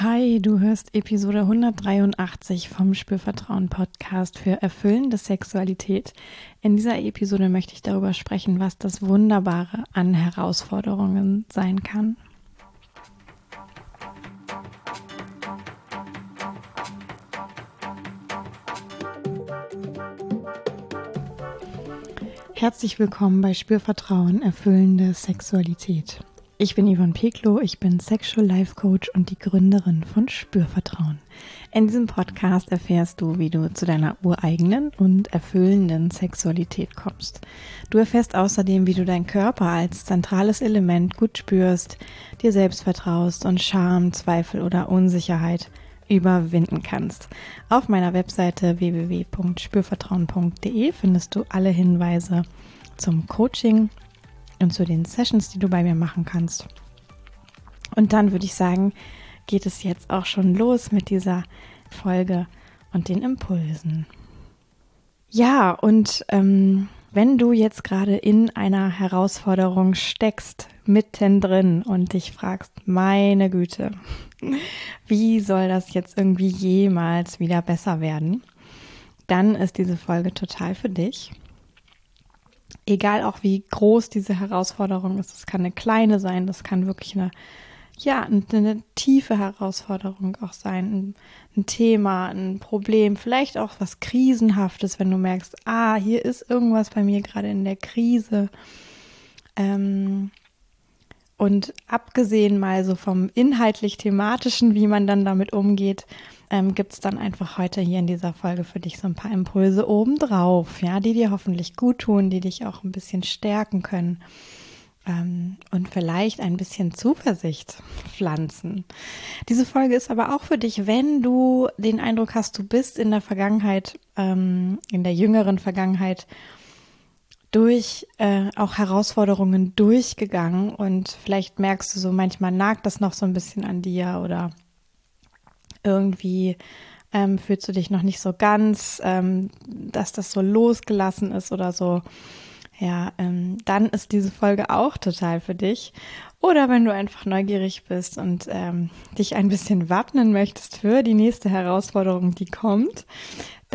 Hi, du hörst Episode 183 vom Spürvertrauen Podcast für erfüllende Sexualität. In dieser Episode möchte ich darüber sprechen, was das Wunderbare an Herausforderungen sein kann. Herzlich willkommen bei Spürvertrauen erfüllende Sexualität. Ich bin Yvonne Peklo, ich bin Sexual Life Coach und die Gründerin von Spürvertrauen. In diesem Podcast erfährst du, wie du zu deiner ureigenen und erfüllenden Sexualität kommst. Du erfährst außerdem, wie du deinen Körper als zentrales Element gut spürst, dir selbst vertraust und Scham, Zweifel oder Unsicherheit überwinden kannst. Auf meiner Webseite www.spürvertrauen.de findest du alle Hinweise zum Coaching und zu den Sessions, die du bei mir machen kannst. Und dann würde ich sagen, geht es jetzt auch schon los mit dieser Folge und den Impulsen. Ja, und ähm, wenn du jetzt gerade in einer Herausforderung steckst, mittendrin und dich fragst, meine Güte, wie soll das jetzt irgendwie jemals wieder besser werden, dann ist diese Folge total für dich egal auch wie groß diese Herausforderung ist, das kann eine kleine sein, das kann wirklich eine, ja, eine, eine tiefe Herausforderung auch sein, ein, ein, Thema, ein Problem, vielleicht auch was Krisenhaftes, wenn du merkst, ah, hier ist irgendwas bei mir gerade in der Krise. Ähm, und abgesehen mal so vom inhaltlich-thematischen, wie man dann damit umgeht, ähm, gibt es dann einfach heute hier in dieser Folge für dich so ein paar Impulse obendrauf, ja, die dir hoffentlich gut tun, die dich auch ein bisschen stärken können ähm, und vielleicht ein bisschen Zuversicht pflanzen. Diese Folge ist aber auch für dich, wenn du den Eindruck hast, du bist in der Vergangenheit, ähm, in der jüngeren Vergangenheit, durch äh, auch Herausforderungen durchgegangen und vielleicht merkst du so, manchmal nagt das noch so ein bisschen an dir oder irgendwie ähm, fühlst du dich noch nicht so ganz, ähm, dass das so losgelassen ist oder so. Ja, ähm, dann ist diese Folge auch total für dich. Oder wenn du einfach neugierig bist und ähm, dich ein bisschen wappnen möchtest für die nächste Herausforderung, die kommt,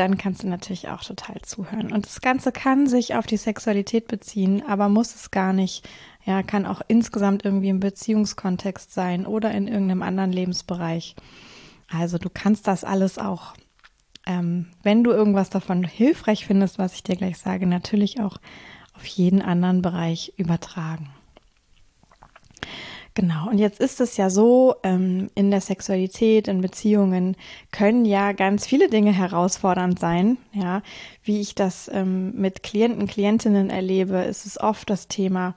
dann kannst du natürlich auch total zuhören. Und das Ganze kann sich auf die Sexualität beziehen, aber muss es gar nicht. Ja, kann auch insgesamt irgendwie im Beziehungskontext sein oder in irgendeinem anderen Lebensbereich. Also du kannst das alles auch, ähm, wenn du irgendwas davon hilfreich findest, was ich dir gleich sage, natürlich auch auf jeden anderen Bereich übertragen. Genau, und jetzt ist es ja so, ähm, in der Sexualität, in Beziehungen können ja ganz viele Dinge herausfordernd sein. Ja, wie ich das ähm, mit Klienten, Klientinnen erlebe, ist es oft das Thema,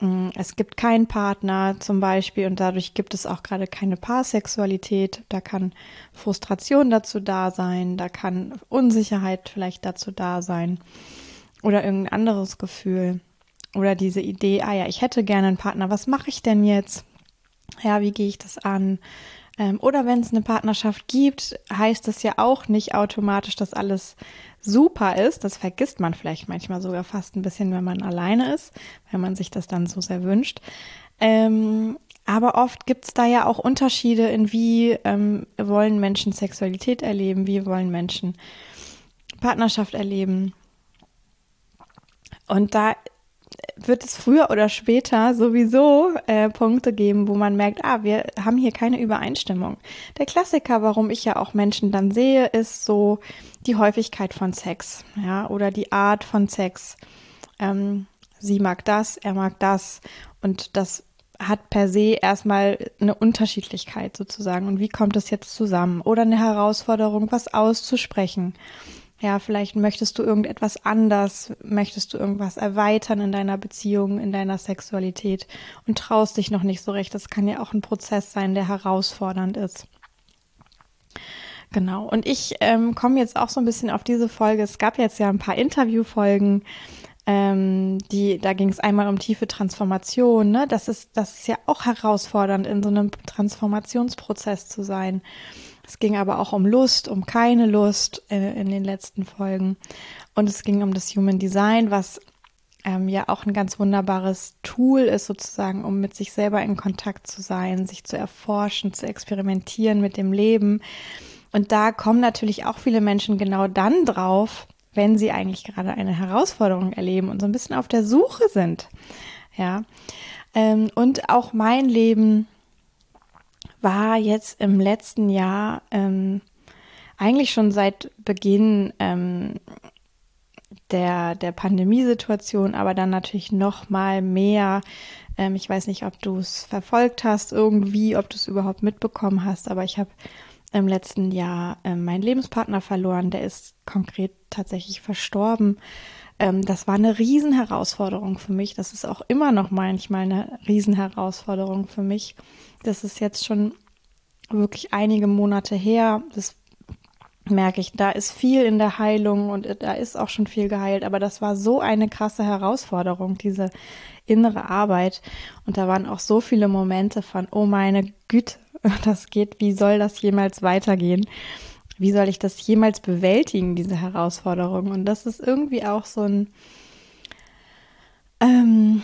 Mm, es gibt keinen Partner zum Beispiel und dadurch gibt es auch gerade keine Paarsexualität. Da kann Frustration dazu da sein, da kann Unsicherheit vielleicht dazu da sein oder irgendein anderes Gefühl oder diese Idee, ah ja, ich hätte gerne einen Partner, was mache ich denn jetzt? Ja, wie gehe ich das an? Ähm, oder wenn es eine Partnerschaft gibt, heißt es ja auch nicht automatisch, dass alles super ist. Das vergisst man vielleicht manchmal sogar fast ein bisschen, wenn man alleine ist, wenn man sich das dann so sehr wünscht. Ähm, aber oft gibt es da ja auch Unterschiede in wie ähm, wollen Menschen Sexualität erleben, wie wollen Menschen Partnerschaft erleben. Und da wird es früher oder später sowieso äh, Punkte geben, wo man merkt, ah, wir haben hier keine Übereinstimmung. Der Klassiker, warum ich ja auch Menschen dann sehe, ist so die Häufigkeit von Sex, ja, oder die Art von Sex. Ähm, sie mag das, er mag das und das hat per se erstmal eine Unterschiedlichkeit sozusagen. Und wie kommt es jetzt zusammen? Oder eine Herausforderung, was auszusprechen. Ja, vielleicht möchtest du irgendetwas anders, möchtest du irgendwas erweitern in deiner Beziehung, in deiner Sexualität und traust dich noch nicht so recht. Das kann ja auch ein Prozess sein, der herausfordernd ist. Genau. Und ich ähm, komme jetzt auch so ein bisschen auf diese Folge. Es gab jetzt ja ein paar Interviewfolgen. Ähm, die, da ging es einmal um tiefe Transformation, ne? Das ist, das ist ja auch herausfordernd, in so einem Transformationsprozess zu sein. Es ging aber auch um Lust, um keine Lust äh, in den letzten Folgen. Und es ging um das Human Design, was ähm, ja auch ein ganz wunderbares Tool ist sozusagen, um mit sich selber in Kontakt zu sein, sich zu erforschen, zu experimentieren mit dem Leben. Und da kommen natürlich auch viele Menschen genau dann drauf, wenn sie eigentlich gerade eine Herausforderung erleben und so ein bisschen auf der Suche sind. Ja. Ähm, und auch mein Leben war jetzt im letzten Jahr ähm, eigentlich schon seit Beginn ähm, der, der Pandemiesituation, aber dann natürlich noch mal mehr. Ähm, ich weiß nicht, ob du es verfolgt hast irgendwie, ob du es überhaupt mitbekommen hast, aber ich habe im letzten Jahr ähm, meinen Lebenspartner verloren. Der ist konkret tatsächlich verstorben. Ähm, das war eine Riesenherausforderung für mich. Das ist auch immer noch manchmal eine Riesenherausforderung für mich. Das ist jetzt schon wirklich einige Monate her. Das merke ich, da ist viel in der Heilung und da ist auch schon viel geheilt, aber das war so eine krasse Herausforderung, diese innere Arbeit. Und da waren auch so viele Momente von, oh meine Güte, das geht, wie soll das jemals weitergehen? Wie soll ich das jemals bewältigen, diese Herausforderung? Und das ist irgendwie auch so ein, ähm,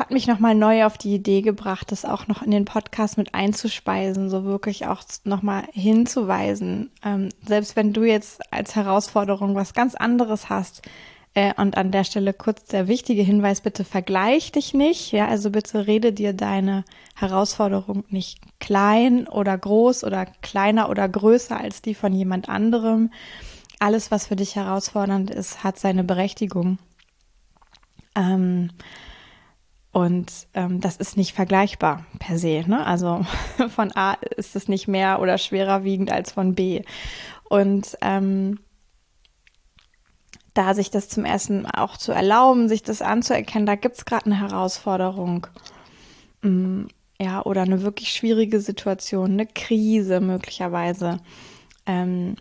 hat mich nochmal neu auf die Idee gebracht, das auch noch in den Podcast mit einzuspeisen, so wirklich auch nochmal hinzuweisen. Ähm, selbst wenn du jetzt als Herausforderung was ganz anderes hast, äh, und an der Stelle kurz der wichtige Hinweis, bitte vergleich dich nicht, ja, also bitte rede dir deine Herausforderung nicht klein oder groß oder kleiner oder größer als die von jemand anderem. Alles, was für dich herausfordernd ist, hat seine Berechtigung. Ähm, und ähm, das ist nicht vergleichbar per se. Ne? Also von A ist es nicht mehr oder schwerer wiegend als von B. Und ähm, da sich das zum ersten auch zu erlauben, sich das anzuerkennen, da gibt es gerade eine Herausforderung. Mm, ja, oder eine wirklich schwierige Situation, eine Krise möglicherweise. Ähm,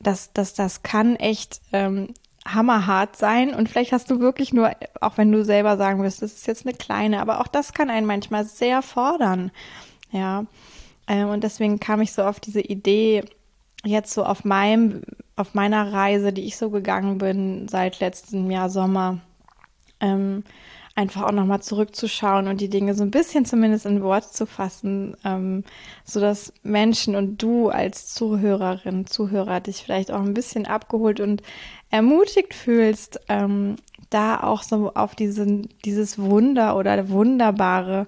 das, das, das kann echt ähm, hammerhart sein und vielleicht hast du wirklich nur, auch wenn du selber sagen wirst, das ist jetzt eine kleine, aber auch das kann einen manchmal sehr fordern. Ja, ähm, und deswegen kam ich so auf diese Idee, jetzt so auf meinem, auf meiner Reise, die ich so gegangen bin seit letztem Jahr Sommer, ähm, einfach auch nochmal zurückzuschauen und die Dinge so ein bisschen zumindest in Wort zu fassen, ähm, so dass Menschen und du als Zuhörerin, Zuhörer dich vielleicht auch ein bisschen abgeholt und ermutigt fühlst, ähm, da auch so auf diesen, dieses Wunder oder Wunderbare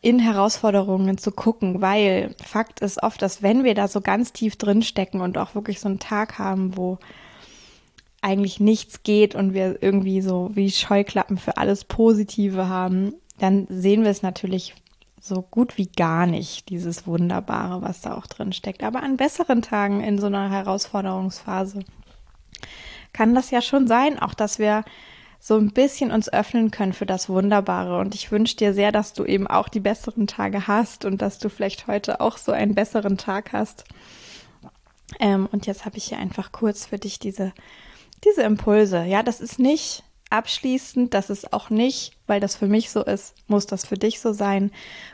in Herausforderungen zu gucken, weil Fakt ist oft, dass wenn wir da so ganz tief drin stecken und auch wirklich so einen Tag haben, wo eigentlich nichts geht und wir irgendwie so wie Scheuklappen für alles Positive haben, dann sehen wir es natürlich so gut wie gar nicht, dieses Wunderbare, was da auch drin steckt. Aber an besseren Tagen in so einer Herausforderungsphase kann das ja schon sein, auch dass wir so ein bisschen uns öffnen können für das Wunderbare. Und ich wünsche dir sehr, dass du eben auch die besseren Tage hast und dass du vielleicht heute auch so einen besseren Tag hast. Ähm, und jetzt habe ich hier einfach kurz für dich diese, diese Impulse. Ja, das ist nicht abschließend, das ist auch nicht, weil das für mich so ist, muss das für dich so sein.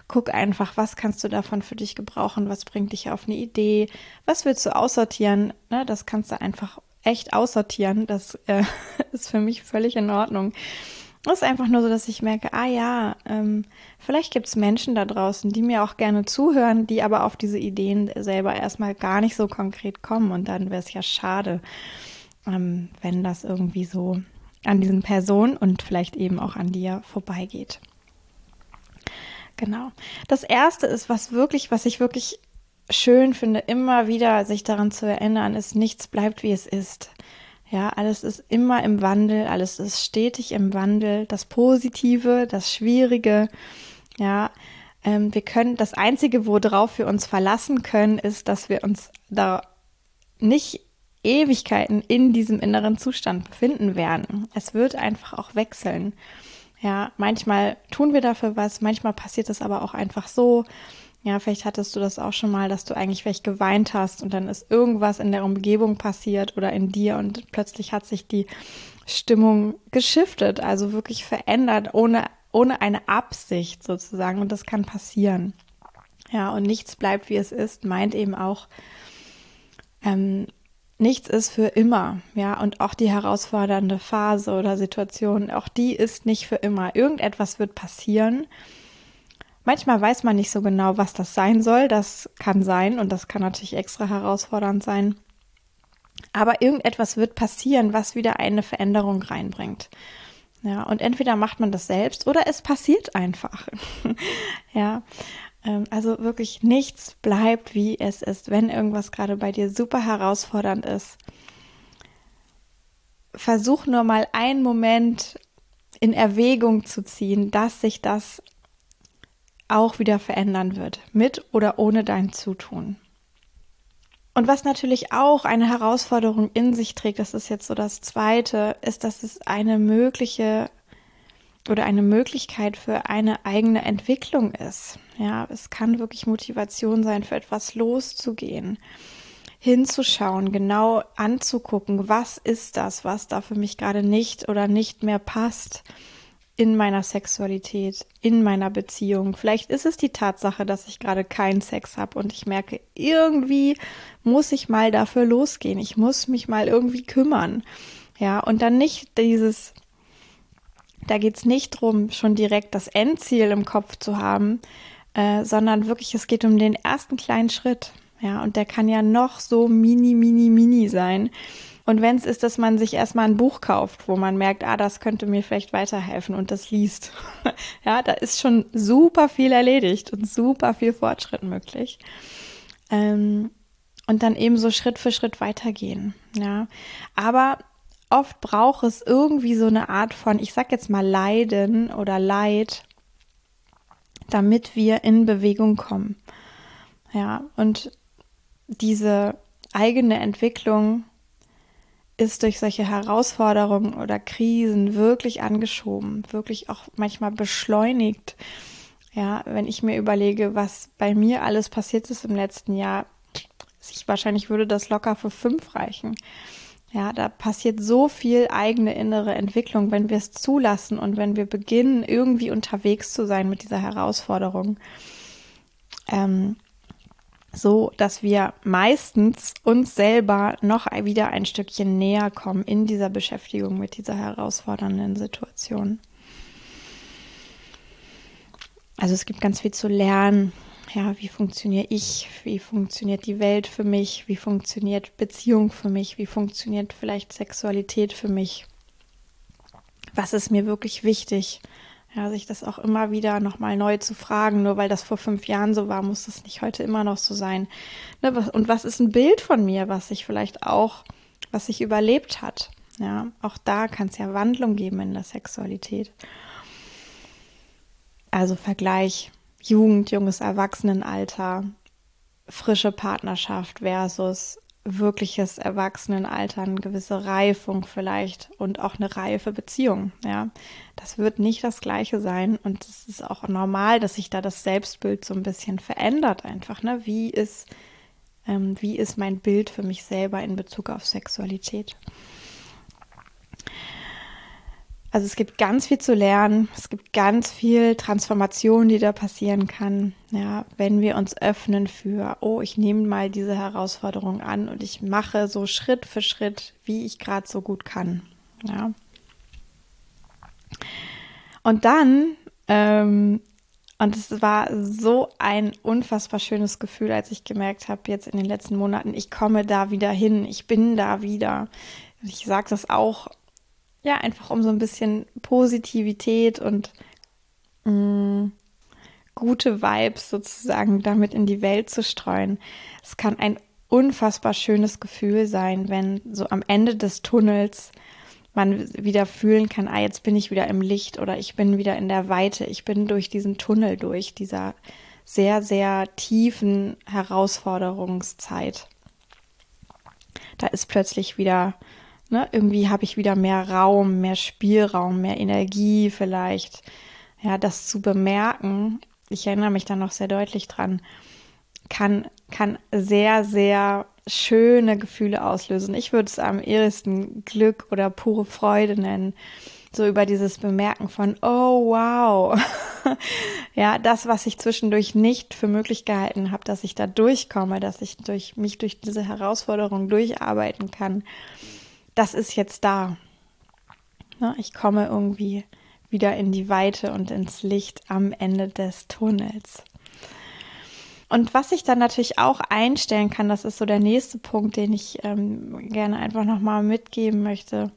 Guck einfach, was kannst du davon für dich gebrauchen, was bringt dich auf eine Idee, was willst du aussortieren, ne, das kannst du einfach echt aussortieren. Das äh, ist für mich völlig in Ordnung. Es ist einfach nur so, dass ich merke, ah ja, ähm, vielleicht gibt es Menschen da draußen, die mir auch gerne zuhören, die aber auf diese Ideen selber erstmal gar nicht so konkret kommen. Und dann wäre es ja schade, ähm, wenn das irgendwie so an diesen Personen und vielleicht eben auch an dir vorbeigeht. Genau. Das erste ist, was wirklich, was ich wirklich schön finde, immer wieder sich daran zu erinnern, ist, nichts bleibt, wie es ist. Ja, alles ist immer im Wandel, alles ist stetig im Wandel. Das Positive, das Schwierige. Ja, ähm, wir können, das Einzige, worauf wir uns verlassen können, ist, dass wir uns da nicht Ewigkeiten in diesem inneren Zustand befinden werden. Es wird einfach auch wechseln. Ja, manchmal tun wir dafür was, manchmal passiert es aber auch einfach so. Ja, vielleicht hattest du das auch schon mal, dass du eigentlich vielleicht geweint hast und dann ist irgendwas in der Umgebung passiert oder in dir und plötzlich hat sich die Stimmung geschiftet, also wirklich verändert, ohne, ohne eine Absicht sozusagen. Und das kann passieren. Ja, und nichts bleibt, wie es ist, meint eben auch, ähm, nichts ist für immer, ja, und auch die herausfordernde Phase oder Situation, auch die ist nicht für immer. Irgendetwas wird passieren. Manchmal weiß man nicht so genau, was das sein soll. Das kann sein und das kann natürlich extra herausfordernd sein. Aber irgendetwas wird passieren, was wieder eine Veränderung reinbringt. Ja, und entweder macht man das selbst oder es passiert einfach. ja, also wirklich nichts bleibt, wie es ist. Wenn irgendwas gerade bei dir super herausfordernd ist, versuch nur mal einen Moment in Erwägung zu ziehen, dass sich das auch wieder verändern wird, mit oder ohne dein Zutun. Und was natürlich auch eine Herausforderung in sich trägt, das ist jetzt so das Zweite, ist, dass es eine mögliche oder eine Möglichkeit für eine eigene Entwicklung ist. Ja, es kann wirklich Motivation sein, für etwas loszugehen, hinzuschauen, genau anzugucken, was ist das, was da für mich gerade nicht oder nicht mehr passt in meiner Sexualität, in meiner Beziehung. Vielleicht ist es die Tatsache, dass ich gerade keinen Sex habe und ich merke, irgendwie muss ich mal dafür losgehen. Ich muss mich mal irgendwie kümmern. Ja, und dann nicht dieses da geht es nicht darum, schon direkt das Endziel im Kopf zu haben, äh, sondern wirklich, es geht um den ersten kleinen Schritt. Ja, und der kann ja noch so mini, mini, mini sein. Und wenn es ist, dass man sich erstmal ein Buch kauft, wo man merkt, ah, das könnte mir vielleicht weiterhelfen und das liest. ja, da ist schon super viel erledigt und super viel Fortschritt möglich. Ähm, und dann eben so Schritt für Schritt weitergehen. Ja, aber oft braucht es irgendwie so eine Art von, ich sag jetzt mal Leiden oder Leid, damit wir in Bewegung kommen. Ja, und diese eigene Entwicklung ist durch solche Herausforderungen oder Krisen wirklich angeschoben, wirklich auch manchmal beschleunigt. Ja, wenn ich mir überlege, was bei mir alles passiert ist im letzten Jahr, ich wahrscheinlich würde das locker für fünf reichen. Ja, da passiert so viel eigene innere Entwicklung, wenn wir es zulassen und wenn wir beginnen, irgendwie unterwegs zu sein mit dieser Herausforderung. Ähm, so, dass wir meistens uns selber noch wieder ein Stückchen näher kommen in dieser Beschäftigung mit dieser herausfordernden Situation. Also es gibt ganz viel zu lernen ja, wie funktioniere ich, wie funktioniert die Welt für mich, wie funktioniert Beziehung für mich, wie funktioniert vielleicht Sexualität für mich, was ist mir wirklich wichtig, ja, sich das auch immer wieder nochmal neu zu fragen, nur weil das vor fünf Jahren so war, muss das nicht heute immer noch so sein. Ne, und was ist ein Bild von mir, was sich vielleicht auch, was sich überlebt hat? Ja, auch da kann es ja Wandlung geben in der Sexualität. Also Vergleich Jugend, junges Erwachsenenalter, frische Partnerschaft versus wirkliches Erwachsenenalter, eine gewisse Reifung vielleicht und auch eine reife Beziehung. Ja, das wird nicht das Gleiche sein und es ist auch normal, dass sich da das Selbstbild so ein bisschen verändert einfach. Ne? Wie ist ähm, wie ist mein Bild für mich selber in Bezug auf Sexualität? Also es gibt ganz viel zu lernen, es gibt ganz viel Transformation, die da passieren kann, ja, wenn wir uns öffnen für, oh, ich nehme mal diese Herausforderung an und ich mache so Schritt für Schritt, wie ich gerade so gut kann, ja. Und dann, ähm, und es war so ein unfassbar schönes Gefühl, als ich gemerkt habe, jetzt in den letzten Monaten, ich komme da wieder hin, ich bin da wieder. Ich sage das auch ja, einfach um so ein bisschen Positivität und mh, mm, gute Vibes sozusagen damit in die Welt zu streuen. Es kann ein unfassbar schönes Gefühl sein, wenn so am Ende des Tunnels man wieder fühlen kann, ah, jetzt bin ich wieder im Licht oder ich bin wieder in der Weite, ich bin durch diesen Tunnel durch, dieser sehr, sehr tiefen Herausforderungszeit. Da ist plötzlich wieder Ne? Irgendwie habe ich wieder mehr Raum, mehr Spielraum, mehr Energie vielleicht. Ja, das zu bemerken, ich erinnere mich da noch sehr deutlich dran, kann, kann sehr, sehr schöne Gefühle auslösen. Ich würde es am ehesten Glück oder pure Freude nennen. So über dieses Bemerken von, oh wow, ja, das, was ich zwischendurch nicht für möglich gehalten habe, dass ich da durchkomme, dass ich durch mich durch diese Herausforderung durcharbeiten kann, das ist jetzt da. Ne, ich komme irgendwie wieder in die Weite und ins Licht am Ende des Tunnels. Und was ich dann natürlich auch einstellen kann, das ist so der nächste Punkt, den ich ähm, gerne einfach nochmal mitgeben möchte,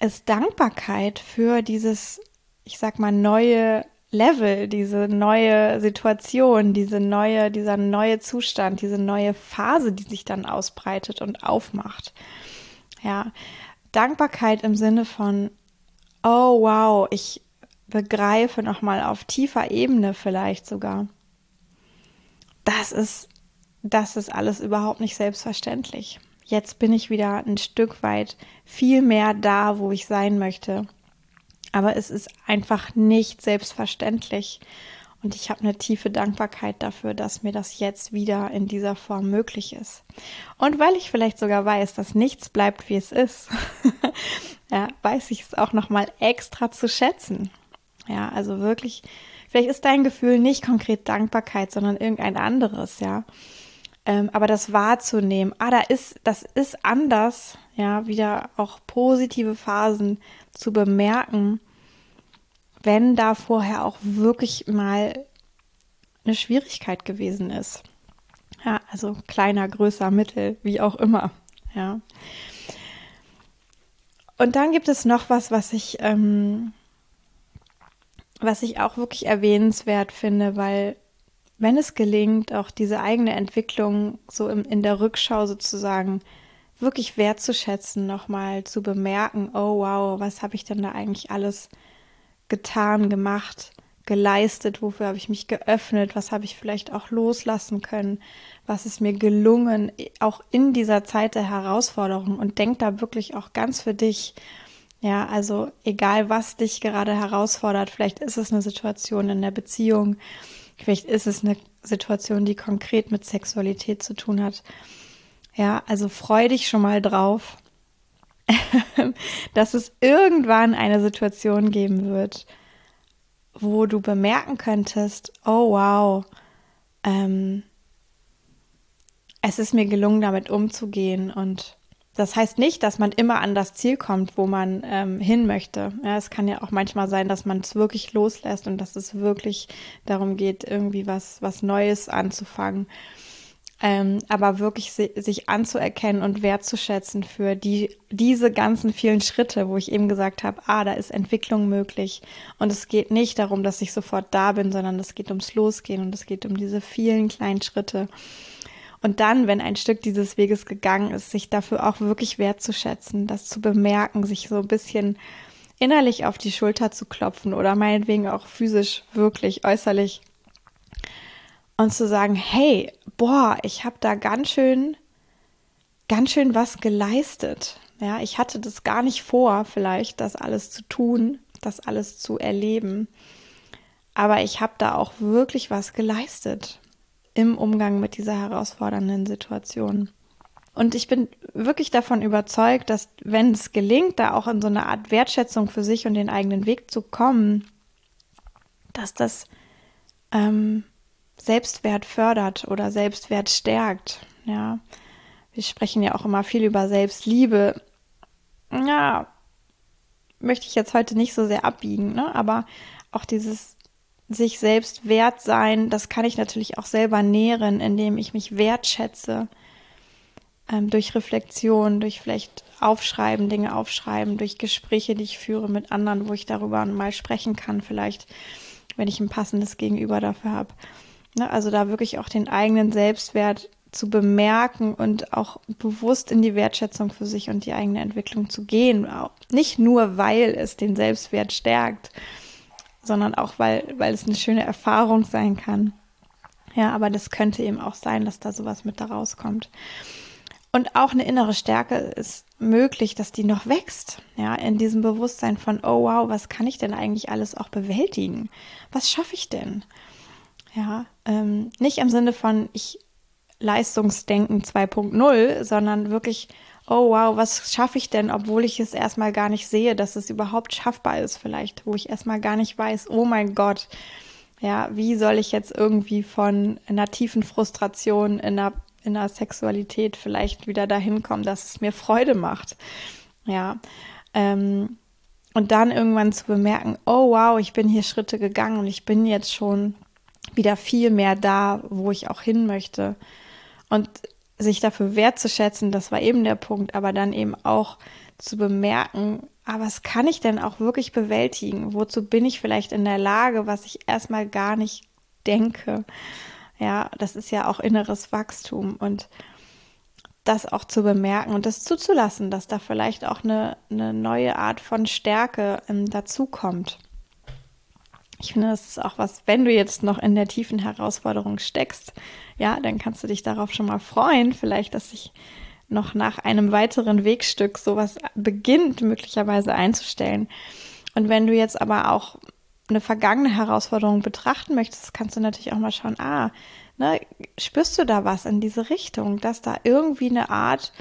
ist Dankbarkeit für dieses, ich sag mal, neue Level, diese neue Situation, diese neue, dieser neue Zustand, diese neue Phase, die sich dann ausbreitet und aufmacht. Ja, Dankbarkeit im Sinne von, oh wow, ich begreife nochmal auf tiefer Ebene vielleicht sogar. Das ist, das ist alles überhaupt nicht selbstverständlich. Jetzt bin ich wieder ein Stück weit viel mehr da, wo ich sein möchte. Aber es ist einfach nicht selbstverständlich. Und ich habe eine tiefe Dankbarkeit dafür, dass mir das jetzt wieder in dieser Form möglich ist. Und weil ich vielleicht sogar weiß, dass nichts bleibt, wie es ist, ja, weiß ich es auch nochmal extra zu schätzen. Ja, also wirklich, vielleicht ist dein Gefühl nicht konkret Dankbarkeit, sondern irgendein anderes, ja. Ähm, aber das wahrzunehmen, ah, da ist, das ist anders, ja, wieder auch positive Phasen zu bemerken, wenn da vorher auch wirklich mal eine Schwierigkeit gewesen ist. Ja, also kleiner, größer, mittel, wie auch immer. Ja. Und dann gibt es noch was, was ich, ähm, was ich auch wirklich erwähnenswert finde, weil wenn es gelingt, auch diese eigene Entwicklung so im, in der Rückschau sozusagen wirklich wertzuschätzen, nochmal zu bemerken, oh wow, was habe ich denn da eigentlich alles getan, gemacht, geleistet, wofür habe ich mich geöffnet, was habe ich vielleicht auch loslassen können, was ist mir gelungen, auch in dieser Zeit der Herausforderung und denk da wirklich auch ganz für dich. Ja, also egal was dich gerade herausfordert, vielleicht ist es eine Situation in der Beziehung, Vielleicht ist es eine Situation, die konkret mit Sexualität zu tun hat. Ja, also freu dich schon mal drauf, dass es irgendwann eine Situation geben wird, wo du bemerken könntest, oh wow, ähm, es ist mir gelungen, damit umzugehen und das heißt nicht, dass man immer an das Ziel kommt, wo man ähm, hin möchte. Ja, es kann ja auch manchmal sein, dass man es wirklich loslässt und dass es wirklich darum geht, irgendwie was, was Neues anzufangen. Ähm, aber wirklich si sich anzuerkennen und wertzuschätzen für die, diese ganzen vielen Schritte, wo ich eben gesagt habe, ah, da ist Entwicklung möglich. Und es geht nicht darum, dass ich sofort da bin, sondern es geht ums Losgehen und es geht um diese vielen kleinen Schritte. Und dann, wenn ein Stück dieses Weges gegangen ist, sich dafür auch wirklich wertzuschätzen, das zu bemerken, sich so ein bisschen innerlich auf die Schulter zu klopfen oder meinetwegen auch physisch, wirklich äußerlich und zu sagen, hey, boah, ich habe da ganz schön, ganz schön was geleistet. Ja, ich hatte das gar nicht vor, vielleicht das alles zu tun, das alles zu erleben. Aber ich habe da auch wirklich was geleistet im Umgang mit dieser herausfordernden Situation. Und ich bin wirklich davon überzeugt, dass wenn es gelingt, da auch in so eine Art Wertschätzung für sich und den eigenen Weg zu kommen, dass das ähm, Selbstwert fördert oder Selbstwert stärkt. Ja, wir sprechen ja auch immer viel über Selbstliebe. Ja, möchte ich jetzt heute nicht so sehr abbiegen, ne? aber auch dieses sich selbst wert sein, das kann ich natürlich auch selber nähren, indem ich mich wertschätze. Ähm, durch Reflexion, durch vielleicht Aufschreiben, Dinge aufschreiben, durch Gespräche, die ich führe mit anderen, wo ich darüber mal sprechen kann, vielleicht, wenn ich ein passendes Gegenüber dafür habe. Ne, also da wirklich auch den eigenen Selbstwert zu bemerken und auch bewusst in die Wertschätzung für sich und die eigene Entwicklung zu gehen. Nicht nur, weil es den Selbstwert stärkt, sondern auch, weil, weil es eine schöne Erfahrung sein kann. Ja, aber das könnte eben auch sein, dass da sowas mit da rauskommt. Und auch eine innere Stärke ist möglich, dass die noch wächst. Ja, in diesem Bewusstsein von, oh wow, was kann ich denn eigentlich alles auch bewältigen? Was schaffe ich denn? Ja, ähm, nicht im Sinne von ich Leistungsdenken 2.0, sondern wirklich, oh wow, was schaffe ich denn, obwohl ich es erstmal gar nicht sehe, dass es überhaupt schaffbar ist vielleicht, wo ich erstmal gar nicht weiß, oh mein Gott, ja, wie soll ich jetzt irgendwie von einer tiefen Frustration in einer, in einer Sexualität vielleicht wieder dahin kommen, dass es mir Freude macht, ja, ähm, und dann irgendwann zu bemerken, oh wow, ich bin hier Schritte gegangen und ich bin jetzt schon wieder viel mehr da, wo ich auch hin möchte. Und sich dafür wertzuschätzen, das war eben der Punkt, aber dann eben auch zu bemerken, aber ah, was kann ich denn auch wirklich bewältigen? Wozu bin ich vielleicht in der Lage, was ich erstmal gar nicht denke? Ja, das ist ja auch inneres Wachstum und das auch zu bemerken und das zuzulassen, dass da vielleicht auch eine, eine neue Art von Stärke ähm, dazukommt. Ich finde, das ist auch was, wenn du jetzt noch in der tiefen Herausforderung steckst, ja, dann kannst du dich darauf schon mal freuen, vielleicht, dass sich noch nach einem weiteren Wegstück sowas beginnt, möglicherweise einzustellen. Und wenn du jetzt aber auch eine vergangene Herausforderung betrachten möchtest, kannst du natürlich auch mal schauen, ah, ne, spürst du da was in diese Richtung, dass da irgendwie eine Art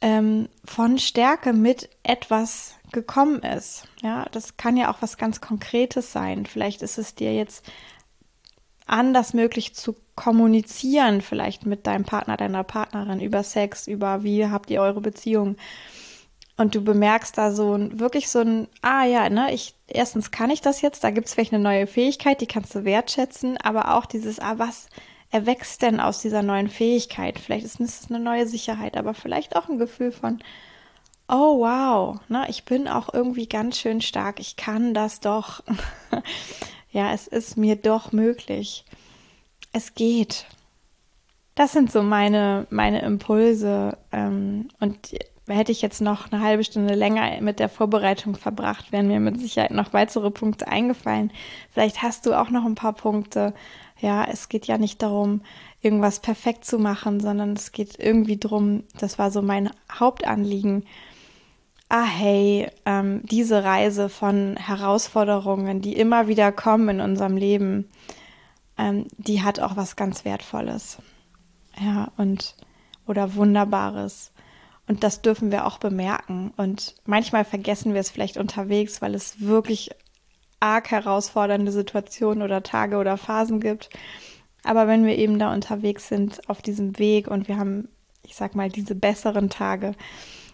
ähm, von Stärke mit etwas gekommen ist. Ja, das kann ja auch was ganz Konkretes sein. Vielleicht ist es dir jetzt anders möglich zu kommunizieren, vielleicht mit deinem Partner, deiner Partnerin über Sex, über wie habt ihr eure Beziehung. Und du bemerkst da so ein, wirklich so ein, ah ja, ne, ich, erstens kann ich das jetzt, da gibt es vielleicht eine neue Fähigkeit, die kannst du wertschätzen, aber auch dieses, ah, was erwächst denn aus dieser neuen Fähigkeit? Vielleicht ist es eine neue Sicherheit, aber vielleicht auch ein Gefühl von, oh wow, ne, ich bin auch irgendwie ganz schön stark, ich kann das doch. ja, es ist mir doch möglich. Es geht. Das sind so meine, meine Impulse. Ähm, und hätte ich jetzt noch eine halbe Stunde länger mit der Vorbereitung verbracht, wären mir mit Sicherheit noch weitere Punkte eingefallen. Vielleicht hast du auch noch ein paar Punkte. Ja, es geht ja nicht darum, irgendwas perfekt zu machen, sondern es geht irgendwie darum, das war so mein Hauptanliegen, ah hey, ähm, diese Reise von Herausforderungen, die immer wieder kommen in unserem Leben, ähm, die hat auch was ganz Wertvolles. Ja, und oder Wunderbares. Und das dürfen wir auch bemerken. Und manchmal vergessen wir es vielleicht unterwegs, weil es wirklich arg herausfordernde Situationen oder Tage oder Phasen gibt. Aber wenn wir eben da unterwegs sind auf diesem Weg und wir haben, ich sag mal, diese besseren Tage,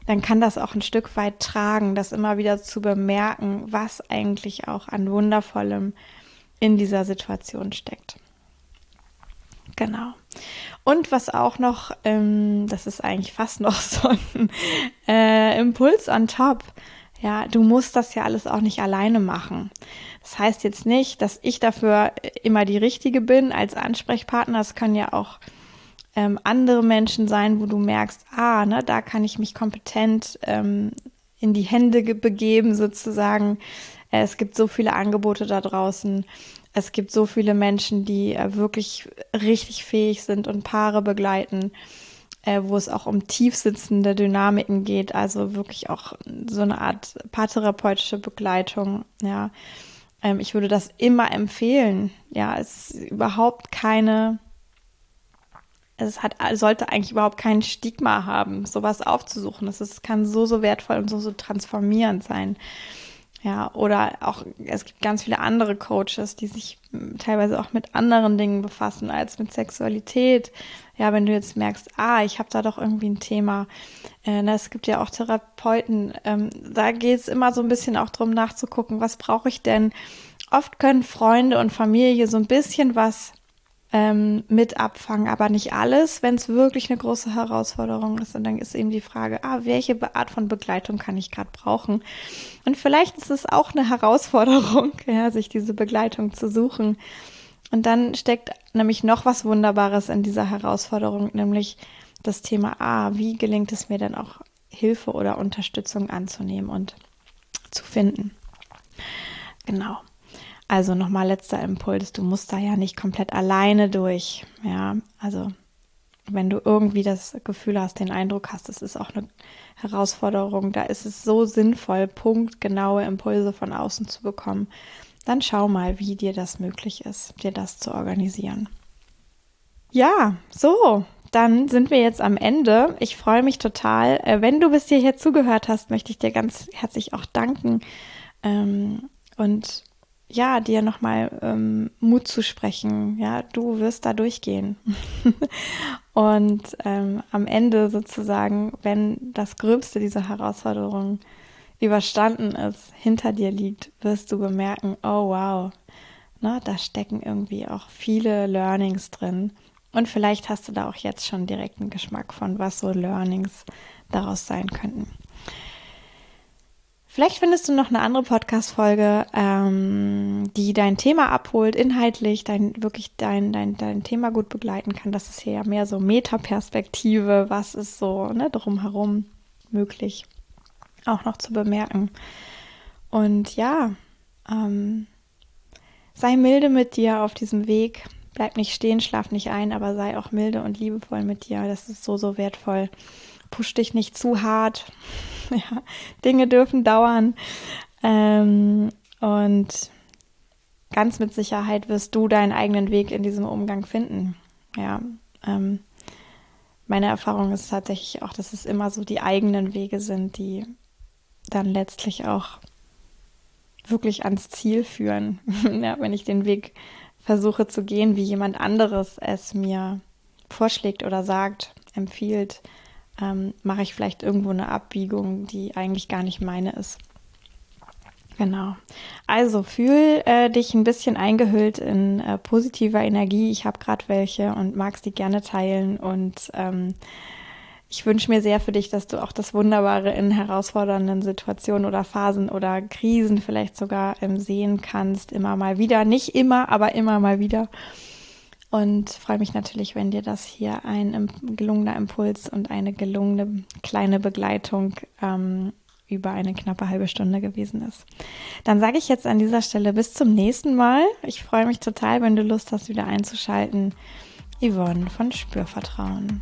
dann kann das auch ein Stück weit tragen, das immer wieder zu bemerken, was eigentlich auch an Wundervollem in dieser Situation steckt. Genau. Und was auch noch, ähm, das ist eigentlich fast noch so ein äh, Impuls on top. Ja, du musst das ja alles auch nicht alleine machen. Das heißt jetzt nicht, dass ich dafür immer die Richtige bin als Ansprechpartner. Es können ja auch ähm, andere Menschen sein, wo du merkst, ah, ne, da kann ich mich kompetent ähm, in die Hände begeben sozusagen. Äh, es gibt so viele Angebote da draußen. Es gibt so viele Menschen, die äh, wirklich richtig fähig sind und Paare begleiten, äh, wo es auch um tiefsitzende Dynamiken geht, also wirklich auch so eine Art paartherapeutische Begleitung, ja. Ähm, ich würde das immer empfehlen. Ja, es ist überhaupt keine es hat, sollte eigentlich überhaupt kein Stigma haben, sowas aufzusuchen. Das kann so, so wertvoll und so, so transformierend sein. Ja, oder auch, es gibt ganz viele andere Coaches, die sich hm, teilweise auch mit anderen Dingen befassen als mit Sexualität. Ja, wenn du jetzt merkst, ah, ich habe da doch irgendwie ein Thema. Äh, es gibt ja auch Therapeuten, ähm, da geht es immer so ein bisschen auch drum nachzugucken, was brauche ich denn? Oft können Freunde und Familie so ein bisschen was ähm, mit abfangen, aber nicht alles, wenn es wirklich eine große Herausforderung ist. Und dann ist eben die Frage, ah, welche Art von Begleitung kann ich gerade brauchen? Und vielleicht ist es auch eine Herausforderung, ja, sich diese Begleitung zu suchen. Und dann steckt nämlich noch was Wunderbares in dieser Herausforderung, nämlich das Thema, ah, wie gelingt es mir denn auch Hilfe oder Unterstützung anzunehmen und zu finden? Genau. Also nochmal letzter Impuls, du musst da ja nicht komplett alleine durch. Ja, also wenn du irgendwie das Gefühl hast, den Eindruck hast, es ist auch eine Herausforderung, da ist es so sinnvoll, punktgenaue Impulse von außen zu bekommen, dann schau mal, wie dir das möglich ist, dir das zu organisieren. Ja, so, dann sind wir jetzt am Ende. Ich freue mich total. Äh, wenn du bis hierher zugehört hast, möchte ich dir ganz herzlich auch danken. Ähm, und ja, dir nochmal ähm, Mut zu sprechen. Ja, du wirst da durchgehen. und ähm, am Ende sozusagen, wenn das Gröbste dieser Herausforderung überstanden ist, hinter dir liegt, wirst du bemerken, oh wow, ne, da stecken irgendwie auch viele Learnings drin. Und vielleicht hast du da auch jetzt schon direkt einen Geschmack von, was so Learnings daraus sein könnten. Vielleicht findest du noch eine andere Podcast-Folge, ähm, die dein Thema abholt, inhaltlich, dein, wirklich dein, dein, dein Thema gut begleiten kann. Das ist hier ja mehr so Metaperspektive, was ist so ne, drumherum möglich auch noch zu bemerken. Und ja, ähm, sei milde mit dir auf diesem Weg. Bleib nicht stehen, schlaf nicht ein, aber sei auch milde und liebevoll mit dir. Das ist so, so wertvoll. Push dich nicht zu hart. ja, Dinge dürfen dauern. Ähm, und ganz mit Sicherheit wirst du deinen eigenen Weg in diesem Umgang finden. Ja, ähm, meine Erfahrung ist tatsächlich auch, dass es immer so die eigenen Wege sind, die dann letztlich auch wirklich ans Ziel führen. ja, wenn ich den Weg versuche zu gehen, wie jemand anderes es mir vorschlägt oder sagt, empfiehlt, ähm, mache ich vielleicht irgendwo eine Abbiegung, die eigentlich gar nicht meine ist. Genau. Also fühl äh, dich ein bisschen eingehüllt in äh, positiver Energie. Ich habe gerade welche und magst die gerne teilen und ähm, ich wünsche mir sehr für dich, dass du auch das Wunderbare in herausfordernden Situationen oder Phasen oder Krisen vielleicht sogar ähm, sehen kannst, immer mal wieder. Nicht immer, aber immer mal wieder. Und freue mich natürlich, wenn dir das hier ein gelungener Impuls und eine gelungene kleine Begleitung ähm, über eine knappe halbe Stunde gewesen ist. Dann sage ich jetzt an dieser Stelle bis zum nächsten Mal. Ich freue mich total, wenn du Lust hast, wieder einzuschalten. Yvonne von Spürvertrauen.